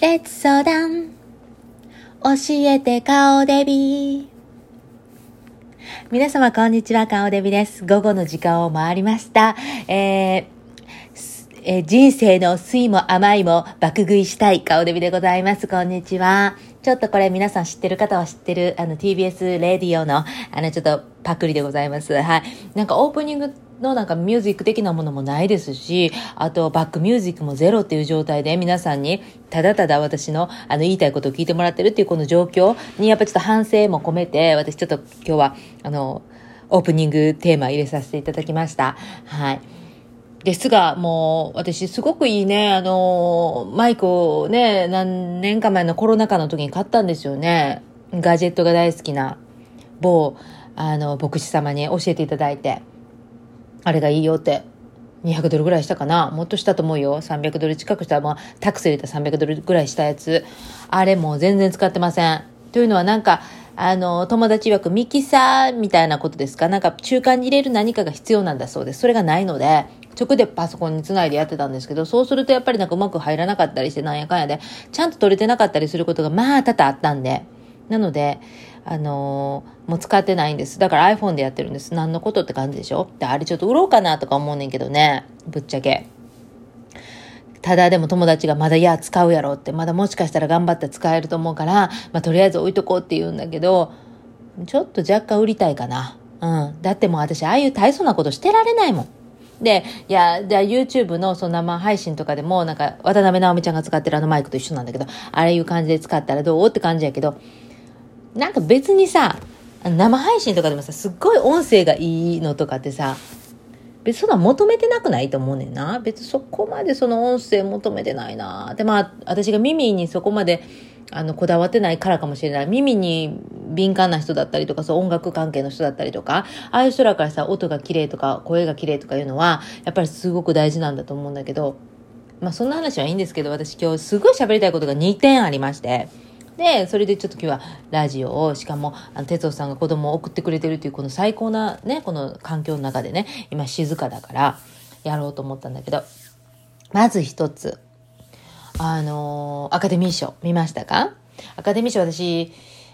レッツ相談。教えて顔デビ皆様こんにちは、顔デビです。午後の時間を回りました。えーえ、人生の酸いも甘いも爆食いしたい顔デビでございます。こんにちは。ちょっとこれ皆さん知ってる方は知ってる、あの TBS レディオの、あのちょっとパクリでございます。はい。なんかオープニングのなんかミュージック的なものもないですし、あとバックミュージックもゼロっていう状態で皆さんにただただ私のあの言いたいことを聞いてもらってるっていうこの状況にやっぱちょっと反省も込めて、私ちょっと今日はあの、オープニングテーマ入れさせていただきました。はい。ですが、もう、私、すごくいいね、あの、マイクをね、何年か前のコロナ禍の時に買ったんですよね。ガジェットが大好きな、某、あの、牧師様に教えていただいて。あれがいいよって。200ドルぐらいしたかな？もっとしたと思うよ。300ドル近くしたら、まあ、タクス入れた300ドルぐらいしたやつ。あれもう全然使ってません。というのはなんか、あの、友達曰くミキサーみたいなことですか？なんか中間に入れる何かが必要なんだそうです。それがないので、直でパソコンにつないでやってたんですけど、そうするとやっぱりなんかうまく入らなかったりしてなんやかんやで、ちゃんと取れてなかったりすることがまあ多々あったんで。なので、あのー、もう使ってないんです。だから iPhone でやってるんです。何のことって感じでしょ？で、あれちょっと売ろうかなとか思うねんけどね。ぶっちゃけ。ただでも友達がまだいや使うやろって、まだもしかしたら頑張って使えると思うから、まあとりあえず置いとこうって言うんだけど、ちょっと若干売りたいかな。うん。だってもう私ああいう大層なことしてられないもん。で、いや、じゃ YouTube のその生配信とかでも、なんか渡辺直美ちゃんが使ってるあのマイクと一緒なんだけど、ああいう感じで使ったらどう？って感じやけど、なんか別にさ、生配信とかでもさ、すっごい音声がいいのとかってさ、別にそんな求めてなくないと思うねんな。別にそこまでその音声求めてないな。で、まあ、私が耳にそこまで、あの、こだわってないからかもしれない。耳に敏感な人だったりとか、そう音楽関係の人だったりとか、ああいう人らからさ、音が綺麗とか、声が綺麗とかいうのは、やっぱりすごく大事なんだと思うんだけど、まあそんな話はいいんですけど、私今日すごい喋りたいことが2点ありまして、で、それでちょっと今日はラジオを、しかも、あの、哲夫さんが子供を送ってくれてるっていう、この最高なね、この環境の中でね、今静かだから、やろうと思ったんだけど、まず一つ、あのー、アカデミー賞見ましたか？アカデミー賞私、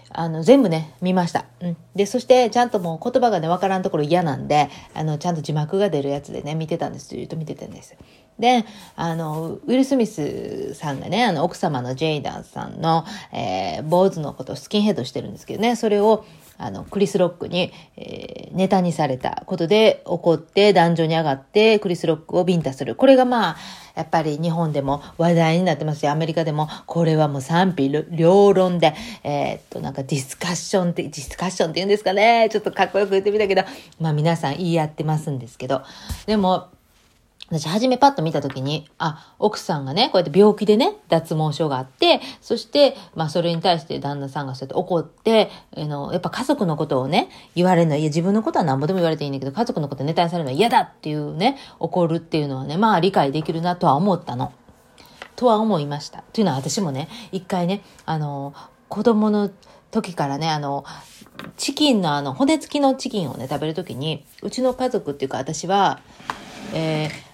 あの、全部ね、見ました。うん。で、そして、ちゃんともう言葉がね、わからんところ嫌なんで、あの、ちゃんと字幕が出るやつでね、見てたんです。ずっと見てたんです。で、あの、ウィル・スミスさんがね、あの、奥様のジェイダンさんの、えー、坊主のことをスキンヘッドしてるんですけどね、それを、あの、クリス・ロックに、えー、ネタにされたことで怒って壇上に上がってクリス・ロックをビンタする。これがまあ、やっぱり日本でも話題になってますし、アメリカでもこれはもう賛否両論で、えー、っと、なんかディスカッションって、ディスカッションって言うんですかね。ちょっとかっこよく言ってみたけど、まあ皆さん言い合ってますんですけど、でも、私、初めパッと見たときに、あ、奥さんがね、こうやって病気でね、脱毛症があって、そして、まあ、それに対して旦那さんがそうやって怒って、あの、やっぱ家族のことをね、言われるのは、いや、自分のことは何ぼでも言われていいんだけど、家族のことネタにされるのは嫌だっていうね、怒るっていうのはね、まあ、理解できるなとは思ったの。とは思いました。というのは私もね、一回ね、あの、子供の時からね、あの、チキンのあの、骨付きのチキンをね、食べるときに、うちの家族っていうか私は、えー、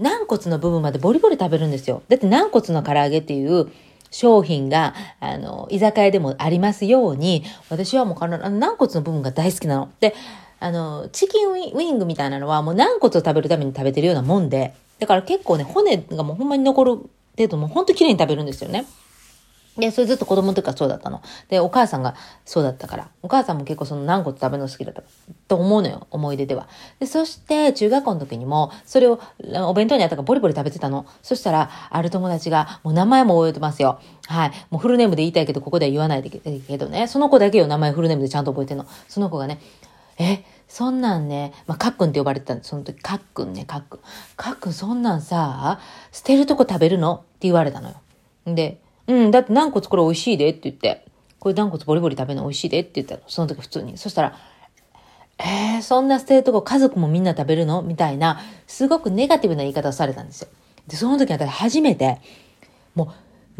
軟骨の部分までボリボリ食べるんですよ。だって軟骨の唐揚げっていう商品が、あの、居酒屋でもありますように、私はもうあの軟骨の部分が大好きなの。で、あの、チキンウィングみたいなのはもう軟骨を食べるために食べてるようなもんで、だから結構ね、骨がもうほんまに残る程度もうほんと綺麗に食べるんですよね。で、それずっと子供の時からそうだったの。で、お母さんがそうだったから。お母さんも結構その軟骨食べるの好きだったと思うのよ。思い出では。で、そして中学校の時にも、それをお弁当にあったからボリボリ食べてたの。そしたら、ある友達が、もう名前も覚えてますよ。はい。もうフルネームで言いたいけど、ここでは言わないでけどね。その子だけよ、名前フルネームでちゃんと覚えてんの。その子がね、え、そんなんね、まあ、かっくんって呼ばれてたんで、その時、かっくんね、かっくん。かっくん、そんなんさ、捨てるとこ食べるの？って言われたのよ。で、うん、だって軟骨これ美味しいでって言って、これ軟骨ボリボリ食べるの美味しいでって言ったの。その時普通に。そしたら、えー、そんな捨てるとこ家族もみんな食べるのみたいな、すごくネガティブな言い方をされたんですよ。で、その時私初めて、もう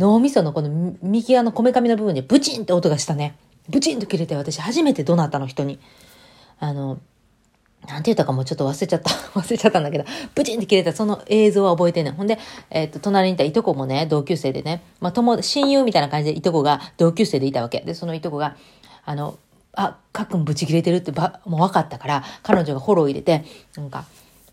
脳みそのこの右側のこめかみの部分でブチンって音がしたね。ブチンと切れて私初めてどなたの人に。あの、なんて言ったかもうちょっと忘れちゃった。忘れちゃったんだけど、ブチンって切れたその映像は覚えてんねん。ほんで、えっ、と、隣にいたいとこもね、同級生でね、まあ、友、親友みたいな感じでいとこが同級生でいたわけ。で、そのいとこが、あの、あ、かっくんブチ切れてるってば、もう分かったから、彼女がフォロー入れて、なんか、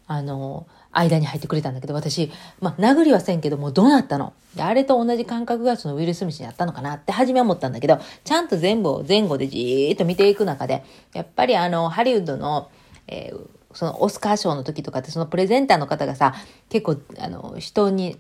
あの、間に入ってくれたんだけど、私、まあ、殴りはせんけどもう、どうなったので、あれと同じ感覚がそのウィル・スミスにあったのかなって初め思ったんだけど、ちゃんと全部を前後でじーっと見ていく中で、やっぱりあの、ハリウッドの、えー、そのオスカー賞の時とかってそのプレゼンターの方がさ、結構、あの、人に、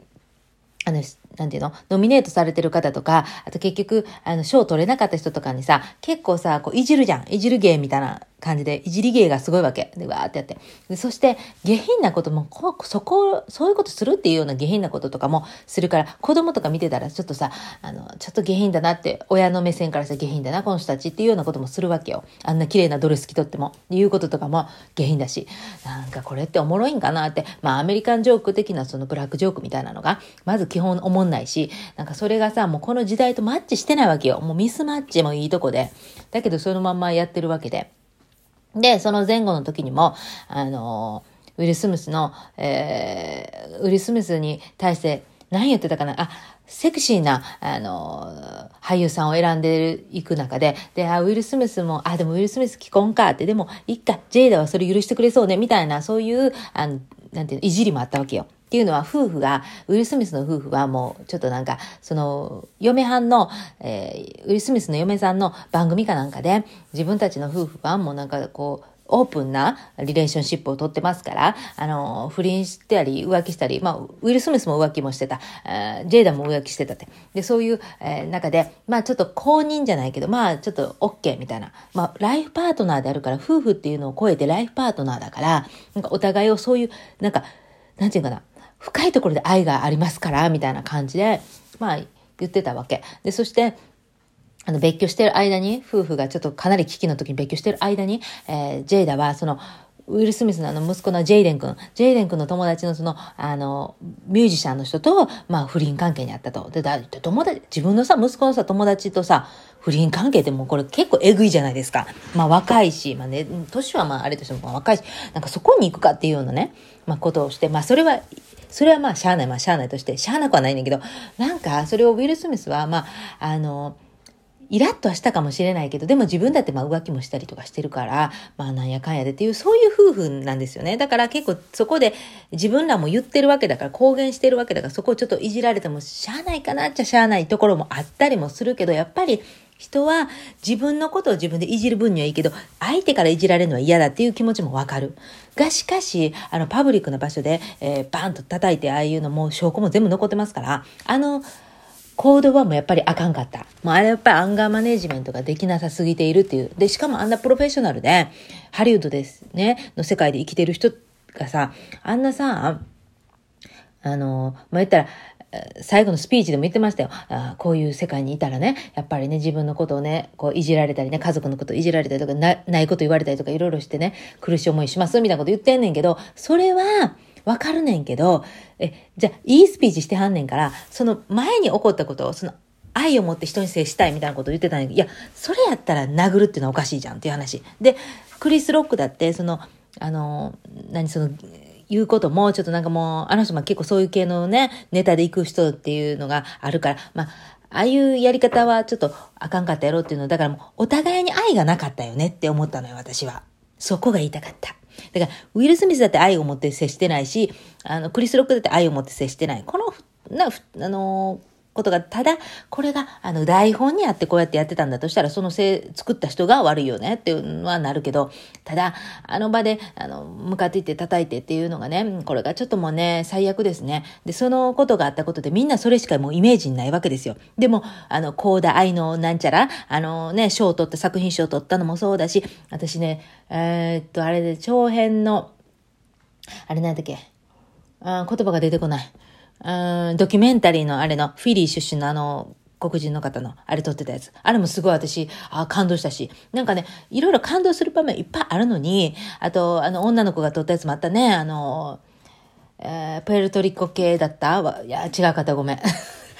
あの、なんていうの？ノミネートされてる方とか、あと結局、あの、賞取れなかった人とかにさ、結構さ、こう、いじるじゃん。いじる芸みたいな感じで、いじり芸がすごいわけ。で、わーってやって。でそして、下品なことも、こそこ、そういうことするっていうような下品なこととかもするから、子供とか見てたら、ちょっとさ、あの、ちょっと下品だなって、親の目線からさ、下品だな、この人たちっていうようなこともするわけよ。あんな綺麗なドレス着とっても。いうこととかも下品だし、なんかこれっておもろいんかなって、まあ、アメリカンジョーク的なそのブラックジョークみたいなのが、まず基本おもんないし、なんかそれがさ、もうこの時代とマッチしてないわけよ。もうミスマッチもいいとこで。だけどそのまんまやってるわけで。で、その前後の時にも、あの、ウィル・スムスの、えー、ウィル・スムスに対して、何言ってたかな？あ、セクシーな、あの、俳優さんを選んでいく中で、で、あ、ウィル・スムスも、あ、でもウィル・スムス既婚かって、でも、いっか、ジェイダはそれ許してくれそうね、みたいな、そういう、あの、なんていうの、いじりもあったわけよ。っていうのは夫婦が、ウィル・スミスの夫婦はもうちょっとなんか、その、嫁はんの、えー、ウィル・スミスの嫁さんの番組かなんかで、自分たちの夫婦はもうなんかこう、オープンなリレーションシップをとってますから、あの、不倫してたり、浮気したり、まあ、ウィル・スミスも浮気もしてた、ジェイダも浮気してたって。で、そういう、えー、中で、まあ、ちょっと公認じゃないけど、まあ、ちょっと OK みたいな。まあ、ライフパートナーであるから、夫婦っていうのを超えてライフパートナーだから、なんかお互いをそういう、なんか、なんていうかな、深いところで愛がありますから、みたいな感じで、まあ、言ってたわけ。で、そして、あの、別居してる間に、夫婦がちょっとかなり危機の時に別居してる間に、えー、ジェイダは、その、ウィル・スミスのあの息子のジェイデン君、ジェイデン君の友達のその、あの、ミュージシャンの人と、まあ、不倫関係にあったと。で、だ、友達、自分のさ、息子のさ、友達とさ、不倫関係ってもうこれ結構えぐいじゃないですか。まあ、若いし、まあね、年はまあ、あれとしても若いし、なんかそこに行くかっていうようなね、まあ、ことをして、まあ、それはそれはまあ、しゃあない、まあ、しゃあないとして、しゃあなくはないんだけど、なんか、それをウィル・スミスは、まあ、あの、イラッとはしたかもしれないけど、でも自分だってまあ浮気もしたりとかしてるから、まあなんやかんやでっていう、そういう夫婦なんですよね。だから結構そこで自分らも言ってるわけだから、公言してるわけだから、そこをちょっといじられてもしゃあないかなっちゃしゃあないところもあったりもするけど、やっぱり人は自分のことを自分でいじる分にはいいけど、相手からいじられるのは嫌だっていう気持ちもわかる。が、しかし、あの、パブリックな場所で、えー、バーンと叩いて、ああいうのも証拠も全部残ってますから、あの、行動はもうやっぱりあかんかった。もうあれやっぱりアンガーマネジメントができなさすぎているっていう。で、しかもあんなプロフェッショナルで、ハリウッドですね、の世界で生きてる人がさ、あんなさ、あの、まあ、言ったら、最後のスピーチでも言ってましたよ。あこういう世界にいたらね、やっぱりね、自分のことをね、こういじられたりね、家族のこといじられたりとか、なないこと言われたりとか、いろいろしてね、苦しい思いします、みたいなこと言ってんねんけど、それは、わかるねんけど、え、じゃあ、いいスピーチしてはんねんから、その前に起こったことを、その愛を持って人に接したいみたいなことを言ってたんやけど、いや、それやったら殴るっていうのはおかしいじゃんっていう話。で、クリス・ロックだって、その、あの、何その、言うことも、ちょっとなんかもう、あの人も結構そういう系のね、ネタで行く人っていうのがあるから、まあ、ああいうやり方はちょっとあかんかったやろっていうのだからもうお互いに愛がなかったよねって思ったのよ、私は。そこが言いたかった。だから、ウィル・スミスだって愛を持って接してないし、あの、クリス・ロックだって愛を持って接してない。この、な、あのーことが、ただ、これが、あの、台本にあってこうやってやってたんだとしたら、そのせい、作った人が悪いよねっていうのはなるけど、ただ、あの場で、あの、向かっていって叩いてっていうのがね、これがちょっともうね、最悪ですね。で、そのことがあったことで、みんなそれしかもうイメージにないわけですよ。でも、あの、コーダ愛のなんちゃら、あのね、賞を取った作品賞を取ったのもそうだし、私ね、えー、っと、あれで、長編の、あれなんだっけ、あ言葉が出てこない。うん、ドキュメンタリーのあれの、フィリー出身のあの、黒人の方の、あれ撮ってたやつ。あれもすごい私、あ感動したし。なんかね、いろいろ感動する場面いっぱいあるのに、あと、あの、女の子が撮ったやつもあったね。あの、えー、プエルトリコ系だった？いや、違う方ごめん。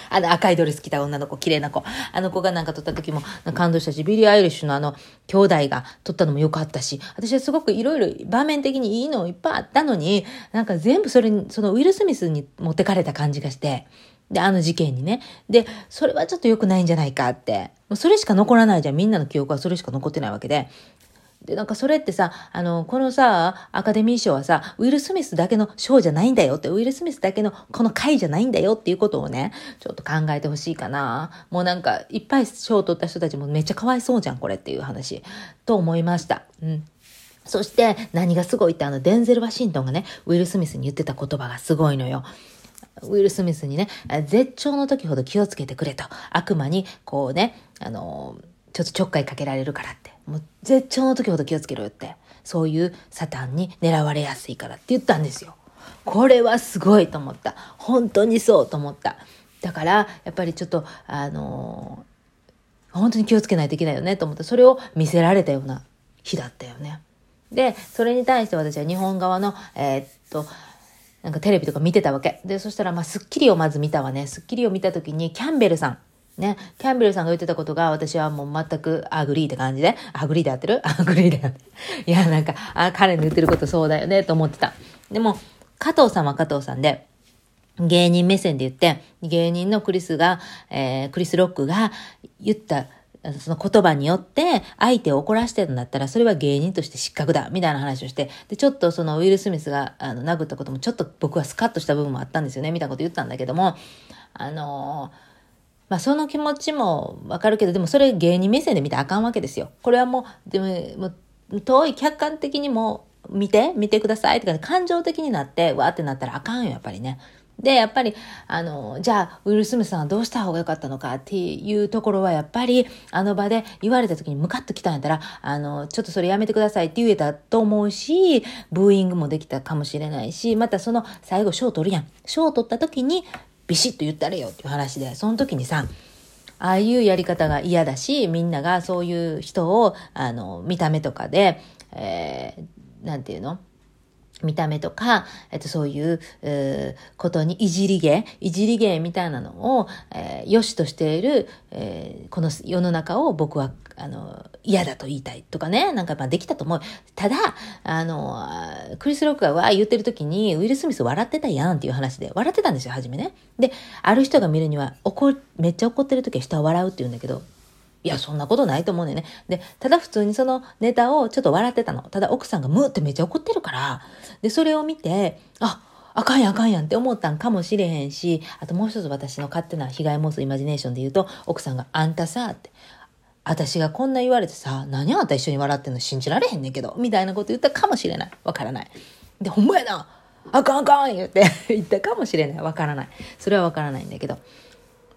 あの赤いドレス着た女の子、綺麗な子。あの子がなんか撮った時も感動したし、ビリー・アイリッシュのあの兄弟が撮ったのも良かったし、私はすごくいろいろ場面的にいいのいっぱいあったのに、なんか全部それに、そのウィル・スミスに持ってかれた感じがして、で、あの事件にね。で、それはちょっと良くないんじゃないかって。それしか残らないじゃん。みんなの記憶はそれしか残ってないわけで。で、なんかそれってさ、あの、このさ、アカデミー賞はさ、ウィル・スミスだけの賞じゃないんだよって、ウィル・スミスだけのこの回じゃないんだよっていうことをね、ちょっと考えてほしいかな。もうなんか、いっぱい賞を取った人たちもめっちゃかわいそうじゃん、これっていう話。と思いました。うん。そして何がすごいってあのデンゼル・ワシントンがね、ウィル・スミスに言ってた言葉がすごいのよ。ウィル・スミスにね、絶頂の時ほど気をつけてくれと。悪魔に、こうね、あのちょっとちょっかいかけられるからって。もう絶頂の時ほど気をつけろよって。そういうサタンに狙われやすいからって言ったんですよ。これはすごいと思った。本当にそうと思った。だから、やっぱりちょっと、あの本当に気をつけないといけないよねと思って、それを見せられたような日だったよね。で、それに対して私は日本側の、えー、っと、なんかテレビとか見てたわけ。で、そしたら、まあ、スッキリをまず見たわね。スッキリを見た時に、キャンベルさん。ね、キャンベルさんが言ってたことが、私はもう全く agree って感じで、 agree で合ってる？ agree で合ってる。いや、なんか、あ、彼の言ってることそうだよね、と思ってた。でも、加藤さんは加藤さんで、芸人目線で言って、芸人のクリスが、えー、クリス・ロックが言ったその言葉によって相手を怒らしてるんだったらそれは芸人として失格だみたいな話をして。でちょっとそのウィル・スミスがあの殴ったこともちょっと僕はスカッとした部分もあったんですよねみたいなこと言ったんだけどもあのーまあその気持ちもわかるけど、でもそれ芸人目線で見たらあかんわけですよ。これはもう、でも、もう遠い客観的にも見て、見てくださいってか、感情的になって、わーってなったらあかんよ、やっぱりね。で、やっぱり、あの、じゃあ、ウィル・スミスさんはどうした方が良かったのか？っていうところは、やっぱり、あの場で言われた時にムカッと来たんやったら、あの、ちょっとそれやめてくださいって言えたと思うし、ブーイングもできたかもしれないし、またその最後賞取るやん。賞取った時に、ビシッと言ったれよっていう話で、その時にさ、ああいうやり方が嫌だし、みんながそういう人を、あの、見た目とかで、えー、なんていうの？見た目とか、えっと、そういう、えー、ことにいじり芸、いじり芸みたいなのを、えー、良しとしている、えー、この世の中を僕は、あの、嫌だと言いたいとかね、なんかまあできたと思う。ただ、あの、クリス・ロックがわー言ってる時に、ウィル・スミス笑ってたやんっていう話で、笑ってたんですよ、初めね。で、ある人が見るには、怒、めっちゃ怒ってる時は人は笑うって言うんだけど、いや、そんなことないと思うねね。で、ただ普通にそのネタをちょっと笑ってたの。ただ奥さんがムーってめっちゃ怒ってるから、で、それを見て、あ、あかんやあかんやんって思ったんかもしれへんし、あともう一つ私の勝手な被害妄想イマジネーションで言うと、奥さんがあんたさ、って、私がこんな言われてさ、何あんた一緒に笑ってんの信じられへんねんけど、みたいなこと言ったかもしれない。わからない。で、ほんまやなあかんあかん言って 言ったかもしれない。わからない。それはわからないんだけど。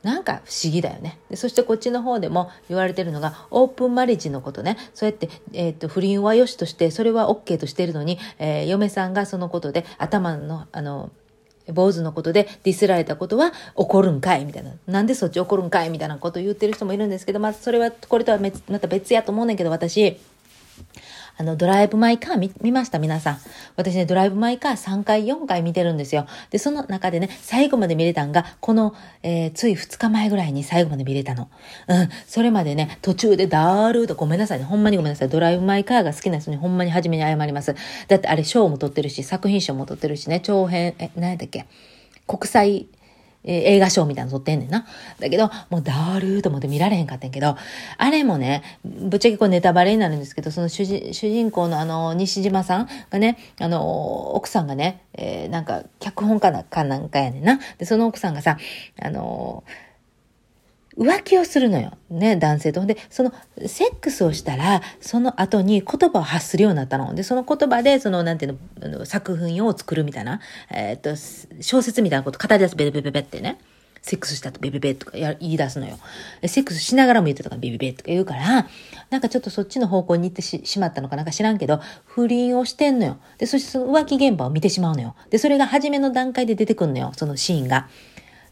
なんか不思議だよね。でそしてこっちの方でも言われてるのがオープンマリッジのことね。そうやって、えーと、不倫は良しとしてそれは OK としてるのに、えー、嫁さんがそのことで頭のあの坊主のことでディスられたことは怒るんかい？みたいな。なんでそっち怒るんかい？みたいなことを言ってる人もいるんですけど、まあそれはこれとはまた別やと思うねんけど私、あの、ドライブ・マイ・カー見見ました？皆さん。私ね、ドライブ・マイ・カー3回、4回見てるんですよ。で、その中でね、最後まで見れたんが、この、えー、つい2日前ぐらいに最後まで見れたの。うん。それまでね、途中でダールーとごめんなさいね。ほんまにごめんなさい。ドライブ・マイ・カーが好きな人にほんまに初めに謝ります。だってあれ賞も取ってるし、作品賞も取ってるしね、長編、え、何やったっけ？国際えー、映画賞みたいなの撮ってんねんな。だけど、もうダールーと思って見られへんかったんけど、あれもね、ぶっちゃけこうネタバレになるんですけど、その主人主人公のあの、西島さんがね、あの、奥さんがね、えー、なんか、脚本家なかなんかやねんな。で、その奥さんがさ、あのー浮気をするのよ。ね、男性と。で、その、セックスをしたら、その後に言葉を発するようになったの。で、その言葉で、その、なんていうの、作品を作るみたいな、え、っと、小説みたいなこと語り出す、ベベベベベってね。セックスしたとベベベとか言い出すのよ。セックスしながらも言ってたからベベベとか言うから、なんかちょっとそっちの方向に行ってしまったのかなんか知らんけど、不倫をしてんのよ。で、そしてその浮気現場を見てしまうのよ。で、それが初めの段階で出てくんのよ。そのシーンが。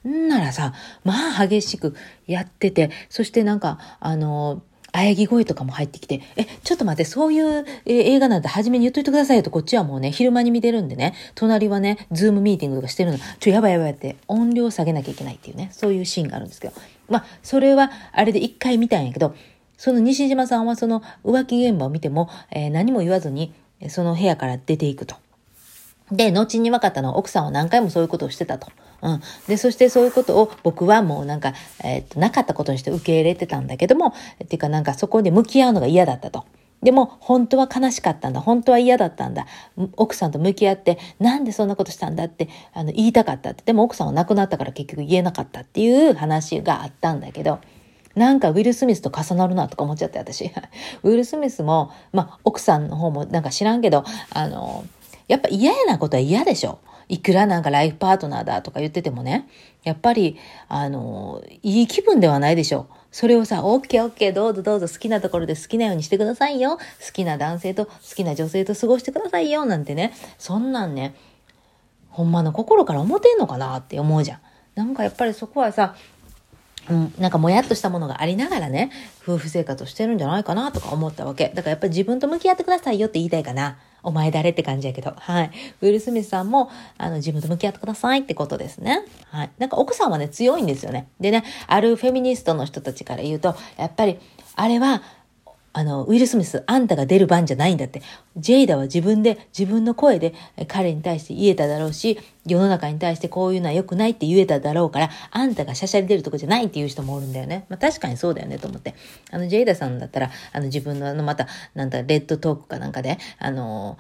んならさ、まあ激しくやってて、そしてなんか、あの、喘ぎ声とかも入ってきて、え、ちょっと待って、そういう、映画なんて初めに言っといてくださいよと、こっちはもうね、昼間に見てるんでね、隣はね、ズームミーティングとかしてるの、ちょ、やばいやばいって、音量下げなきゃいけないっていうね、そういうシーンがあるんですけど、まあ、それは、あれで一回見たんやけど、その西島さんはその浮気現場を見ても、えー、何も言わずに、その部屋から出ていくと。で、後に分かったのは奥さんは何回もそういうことをしてたと。うん。で、そしてそういうことを僕はもうなんか、えー、と、なかったことにして受け入れてたんだけども、っていうかなんかそこで向き合うのが嫌だったと。でも、本当は悲しかったんだ。本当は嫌だったんだ。奥さんと向き合って、なんでそんなことしたんだって、あの、言いたかったって。でも奥さんは亡くなったから結局言えなかったっていう話があったんだけど、なんかウィル・スミスと重なるなとか思っちゃって、私。ウィル・スミスも、まあ、奥さんの方もなんか知らんけど、あの、やっぱ嫌なことは嫌でしょ。いくらなんかライフパートナーだとか言っててもね、やっぱり、あの、いい気分ではないでしょう。それをさ、オッケーオッケー、どうぞどうぞ好きなところで好きなようにしてくださいよ。好きな男性と好きな女性と過ごしてくださいよ。なんてね、そんなんね、ほんまの心から思ってんのかなって思うじゃん。なんかやっぱりそこはさ、うん、なんかもやっとしたものがありながらね、夫婦生活をしてるんじゃないかなとか思ったわけ。だからやっぱり自分と向き合ってくださいよって言いたいかな。お前誰って感じやけど。はい。ウィル・スミスさんも、あの、自分と向き合ってくださいってことですね。はい。なんか奥さんはね、強いんですよね。でね、あるフェミニストの人たちから言うと、やっぱり、あれは、あの、ウィル・スミス、あんたが出る番じゃないんだって。ジェイダは自分で、自分の声で彼に対して言えただろうし、世の中に対してこういうのは良くないって言えただろうから、あんたがしゃしゃり出るとこじゃないっていう人もおるんだよね。まあ確かにそうだよねと思って。あの、ジェイダさんだったら、あの、自分のあの、また、なんだ、レッドトークかなんかで、あの、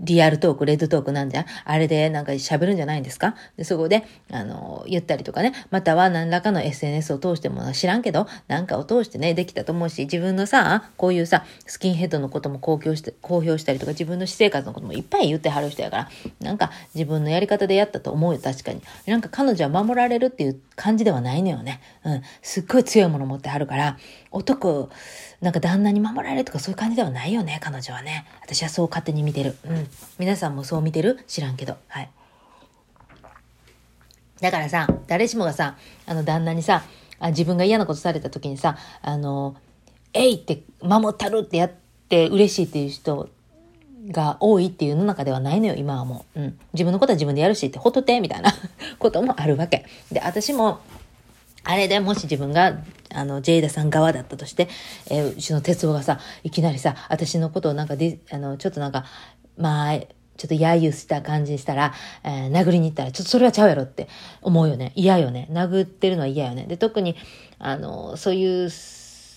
リアルトーク、レッドトークなんじゃ？んあれでなんか喋るんじゃないんですか？で、そこで、あの、言ったりとかね、または何らかの SNS を通しても知らんけど、なんかを通してね、できたと思うし、自分のさ、こういうさ、スキンヘッドのことも公表して、公表したりとか、自分の私生活のこともいっぱい言ってはる人やから、なんか自分のやり方でやったと思うよ、確かに。なんか彼女は守られるっていう感じではないのよね。うん。すっごい強いもの持ってはるから、男、なんか旦那に守られるとかそういう感じではないよね、彼女はね。私はそう勝手に見てる。うん。皆さんもそう見てる？知らんけど。はい。だからさ、誰しもがさ、あの旦那にさ、あ自分が嫌なことされた時にさ、あの、えいって守ったるってやって嬉しいっていう人が多いっていう世の中ではないのよ、今はもう。うん。自分のことは自分でやるしってほっとて、みたいなこともあるわけ。で、私も、あれでもし自分が、あの、ジェイダさん側だったとして、えー、うちの哲夫がさ、いきなりさ、私のことをなんかで、あの、ちょっとなんか、まあ、ちょっと揶揄した感じにしたら、えー、殴りに行ったら、ちょっとそれはちゃうやろって思うよね。嫌よね。殴ってるのは嫌よね。で、特に、あの、そういう、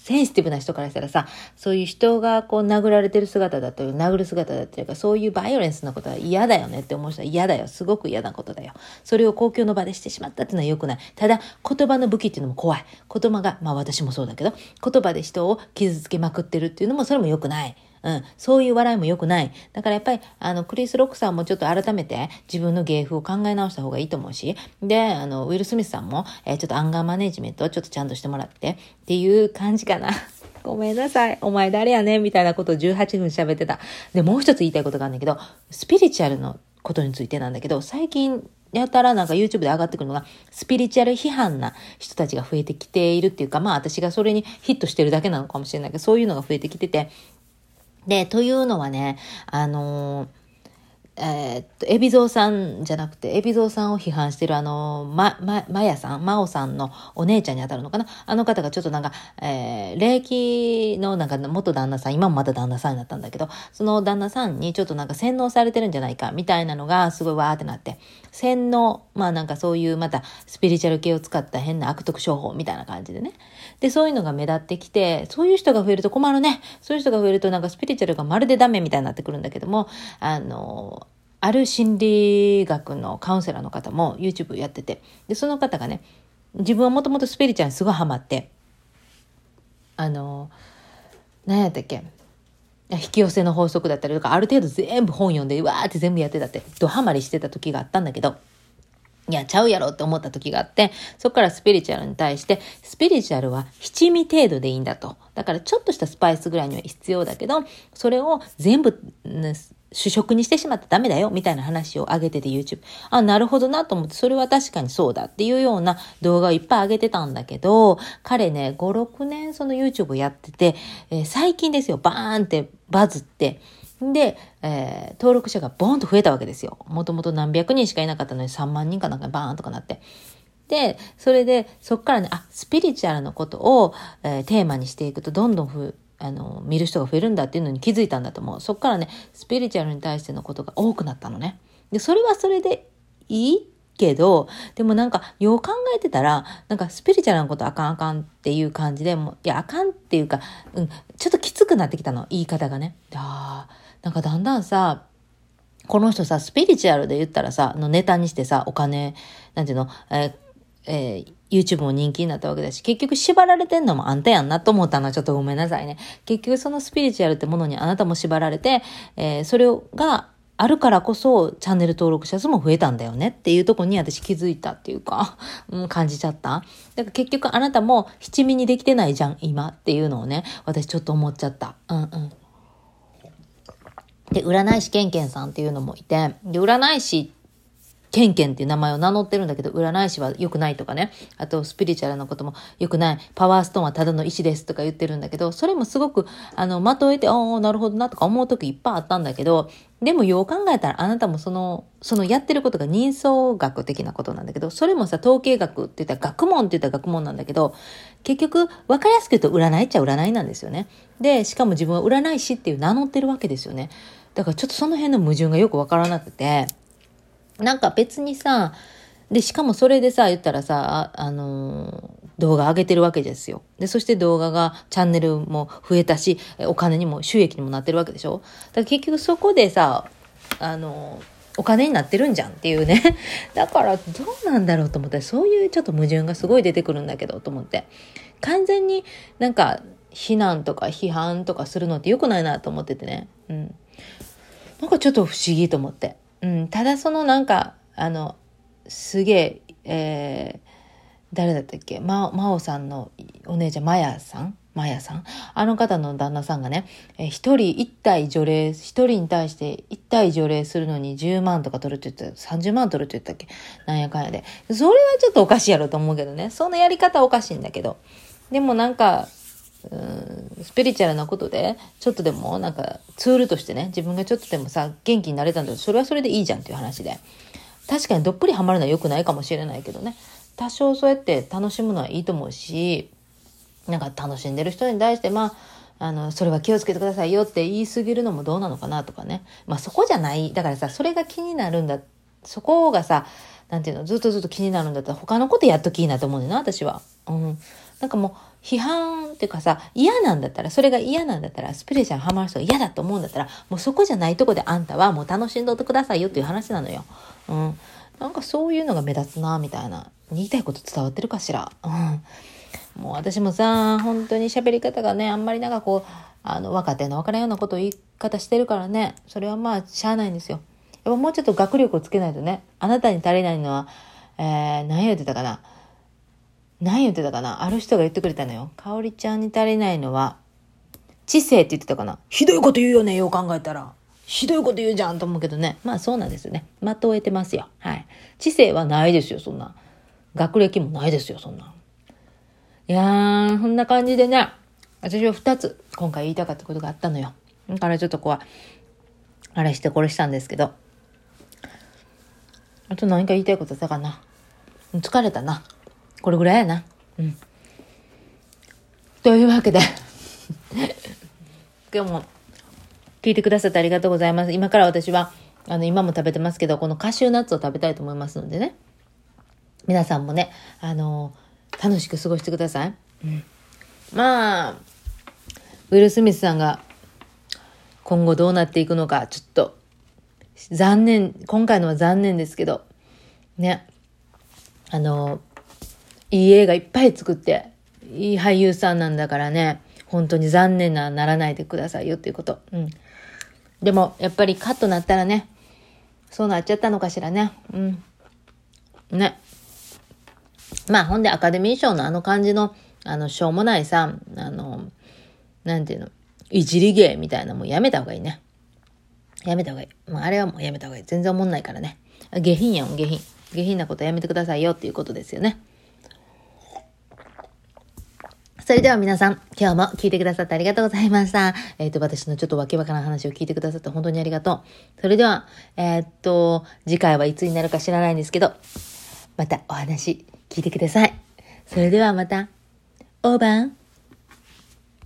センシティブな人からしたらさ、そういう人がこう殴られてる姿だったり、殴る姿だったりか、そういうバイオレンスなことは嫌だよねって思う人は嫌だよ。すごく嫌なことだよ。それを公共の場でしてしまったっていうのは良くない。ただ、言葉の武器っていうのも怖い。言葉が、まあ私もそうだけど、言葉で人を傷つけまくってるっていうのもそれも良くない。うん。そういう笑いも良くない。だからやっぱり、あの、クリス・ロックさんもちょっと改めて自分の芸風を考え直した方がいいと思うし、で、あの、ウィル・スミスさんも、えー、ちょっとアンガーマネジメントをちょっとちゃんとしてもらってっていう感じかな。ごめんなさい。お前誰やねん？みたいなことを18分喋ってた。で、もう一つ言いたいことがあるんだけど、スピリチュアルのことについてなんだけど、最近、やたらなんか YouTube で上がってくるのが、スピリチュアル批判な人たちが増えてきているっていうか、まあ私がそれにヒットしてるだけなのかもしれないけど、そういうのが増えてきてて、で、というのはね、あのーえー、っと、海老蔵さんじゃなくて、海老蔵さんを批判してるあの、ま、ま、まやさん、まおさんのお姉ちゃんに当たるのかな？あの方がちょっとなんか、えー、霊気のなんか元旦那さん、今もまた旦那さんになったんだけど、その旦那さんにちょっとなんか洗脳されてるんじゃないか、みたいなのがすごいわーってなって、洗脳、まあなんかそういうまたスピリチュアル系を使った変な悪徳商法みたいな感じでね。で、そういうのが目立ってきて、そういう人が増えると困るね。そういう人が増えるとなんかスピリチュアルがまるでダメみたいになってくるんだけども、あの、ある心理学のカウンセラーの方も YouTube やってて、で、その方がね、自分はもともとスピリチュアルにすごいハマって、あの、何やったっけ。引き寄せの法則だったりとか、ある程度全部本読んで、わーって全部やってたって、ドハマりしてた時があったんだけど、いや、ちゃうやろって思った時があって、そこからスピリチュアルに対して、スピリチュアルは七味程度でいいんだと。だからちょっとしたスパイスぐらいには必要だけど、それを全部、主食にしてしまったらダメだよ、みたいな話を上げてて YouTube。あ、なるほどなと思って、それは確かにそうだっていうような動画をいっぱい上げてたんだけど、彼ね、5、6年その YouTube をやってて、えー、最近ですよ、バーンってバズって、で、えー、登録者がボーンと増えたわけですよ。もともと何百人しかいなかったのに3万人かなんかバーンとかなって。で、それで、そっからね、あ、スピリチュアルのことを、えー、テーマにしていくと、どんどんふ、あの、見る人が増えるんだっていうのに気づいたんだと思う。そっからね、スピリチュアルに対してのことが多くなったのね。で、それはそれでいいけど、でもなんか、よう考えてたら、なんかスピリチュアルなことあかんあかんっていう感じで、もういや、あかんっていうか、うん、ちょっときつくなってきたの、言い方がね。ああ、なんかだんだんさ、この人さ、スピリチュアルで言ったらさ、のネタにしてさ、お金、なんていうの、えーえー、YouTube も人気になったわけだし、結局縛られてんのもあんたやんなと思ったのはちょっとごめんなさいね。結局そのスピリチュアルってものにあなたも縛られて、えー、それがあるからこそチャンネル登録者数も増えたんだよねっていうとこに私気づいたっていうか、うん、感じちゃった。だから結局あなたも七味にできてないじゃん、今っていうのをね、私ちょっと思っちゃった。うんうん。で、占い師ケンケンさんっていうのもいて、で、占い師ケンケンっていう名前を名乗ってるんだけど、占い師は良くないとかね。あと、スピリチュアルなことも良くない。パワーストーンはただの石ですとか言ってるんだけど、それもすごく、あの、まとえて、ああ、なるほどなとか思う時いっぱいあったんだけど、でもよう考えたらあなたもその、そのやってることが人相学的なことなんだけど、それもさ、統計学って言ったら学問って言ったら学問なんだけど、結局、わかりやすく言うと占いっちゃ占いなんですよね。で、しかも自分は占い師っていう名乗ってるわけですよね。だからちょっとその辺の矛盾がよくわからなくて、なんか別にさ、で、しかもそれでさ、言ったらさ、あ、あのー、動画上げてるわけですよ。で、そして動画が、チャンネルも増えたし、お金にも、収益にもなってるわけでしょ？だから結局そこでさ、あの、お金になってるんじゃんっていうね。だからどうなんだろうと思って、そういうちょっと矛盾がすごい出てくるんだけど、と思って。完全になんか、非難とか批判とかするのって良くないなと思っててね。うん。なんかちょっと不思議と思って。うん、ただそのなんか、あの、すげえ、えー、誰だったっけ？ま、真央さんのお姉ちゃん、まやさん？マヤさん？あの方の旦那さんがね、えー、人一体除霊、一人に対して一体除霊するのに10万とか取るって言ったら、30万取るって言ったっけ？なんやかんやで。それはちょっとおかしいやろと思うけどね。そのやり方おかしいんだけど。でもなんか、うんスピリチュアルなことで、ちょっとでもなんかツールとしてね、自分がちょっとでもさ、元気になれたんだけどそれはそれでいいじゃんっていう話で。確かにどっぷりハマるのは良くないかもしれないけどね。多少そうやって楽しむのはいいと思うし、なんか楽しんでる人に対して、まあ、あの、それは気をつけてくださいよって言い過ぎるのもどうなのかなとかね。まあそこじゃない。だからさ、それが気になるんだ。そこがさ、なんていうの、ずっとずっと気になるんだったら他のことやっときいいなと思うねんな、私は。うん。なんかもう、批判っていうかさ、嫌なんだったら、それが嫌なんだったら、スピリチュアルハマる人が嫌だと思うんだったら、もうそこじゃないとこであんたはもう楽しんどってくださいよっていう話なのよ。うん。なんかそういうのが目立つな、みたいな。言いたいこと伝わってるかしら？うん。もう私もさ、本当に喋り方がね、あんまりなんかこう、あの、若手の分からんようなこと言い方してるからね、それはまあ、しゃあないんですよ。やっぱもうちょっと学力をつけないとね、あなたに足りないのは、えー、何言ってたかな？何言ってたかな？ある人が言ってくれたのよ。かおりちゃんに足りないのは、知性って言ってたかな？ひどいこと言うよね、よう考えたら。ひどいこと言うじゃんと思うけどね。まあそうなんですよね。まとえてますよ。はい。知性はないですよ、そんな。学歴もないですよ、そんな。いやー、こんな感じでね、私は二つ今回言いたかったことがあったのよ。だからちょっとこう、あれしてこれしたんですけど。あと何か言いたいことあったかな？疲れたな。これぐらいやな。うん。というわけで 今日も聞いてくださってありがとうございます。今から私は、あの、今も食べてますけど、このカシューナッツを食べたいと思いますのでね。皆さんもね、あの楽しく過ごしてください。うん、まあ、ウィル・スミスさんが今後どうなっていくのか、ちょっと、残念、今回のは残念ですけど、ね、あのいい映画いっぱい作って、いい俳優さんなんだからね、本当に残念なならないでくださいよっていうこと。うん。でも、やっぱりカットなったらね、そうなっちゃったのかしらね。うん。ね。まあ、ほんでアカデミー賞のあの感じの、あの、しょうもないさ、あの、なんていうの、いじり芸みたいなもうやめた方がいいね。やめた方がいい。もうあれはもうやめた方がいい。全然思んないからね。下品やん、下品。下品なことやめてくださいよっていうことですよね。それでは皆さん、今日も聞いてくださってありがとうございました。えっ、ー、と、私のちょっとわけわからん話を聞いてくださって本当にありがとう。それでは、えっ、と、次回はいつになるか知らないんですけど、またお話聞いてください。それではまた、オーバー。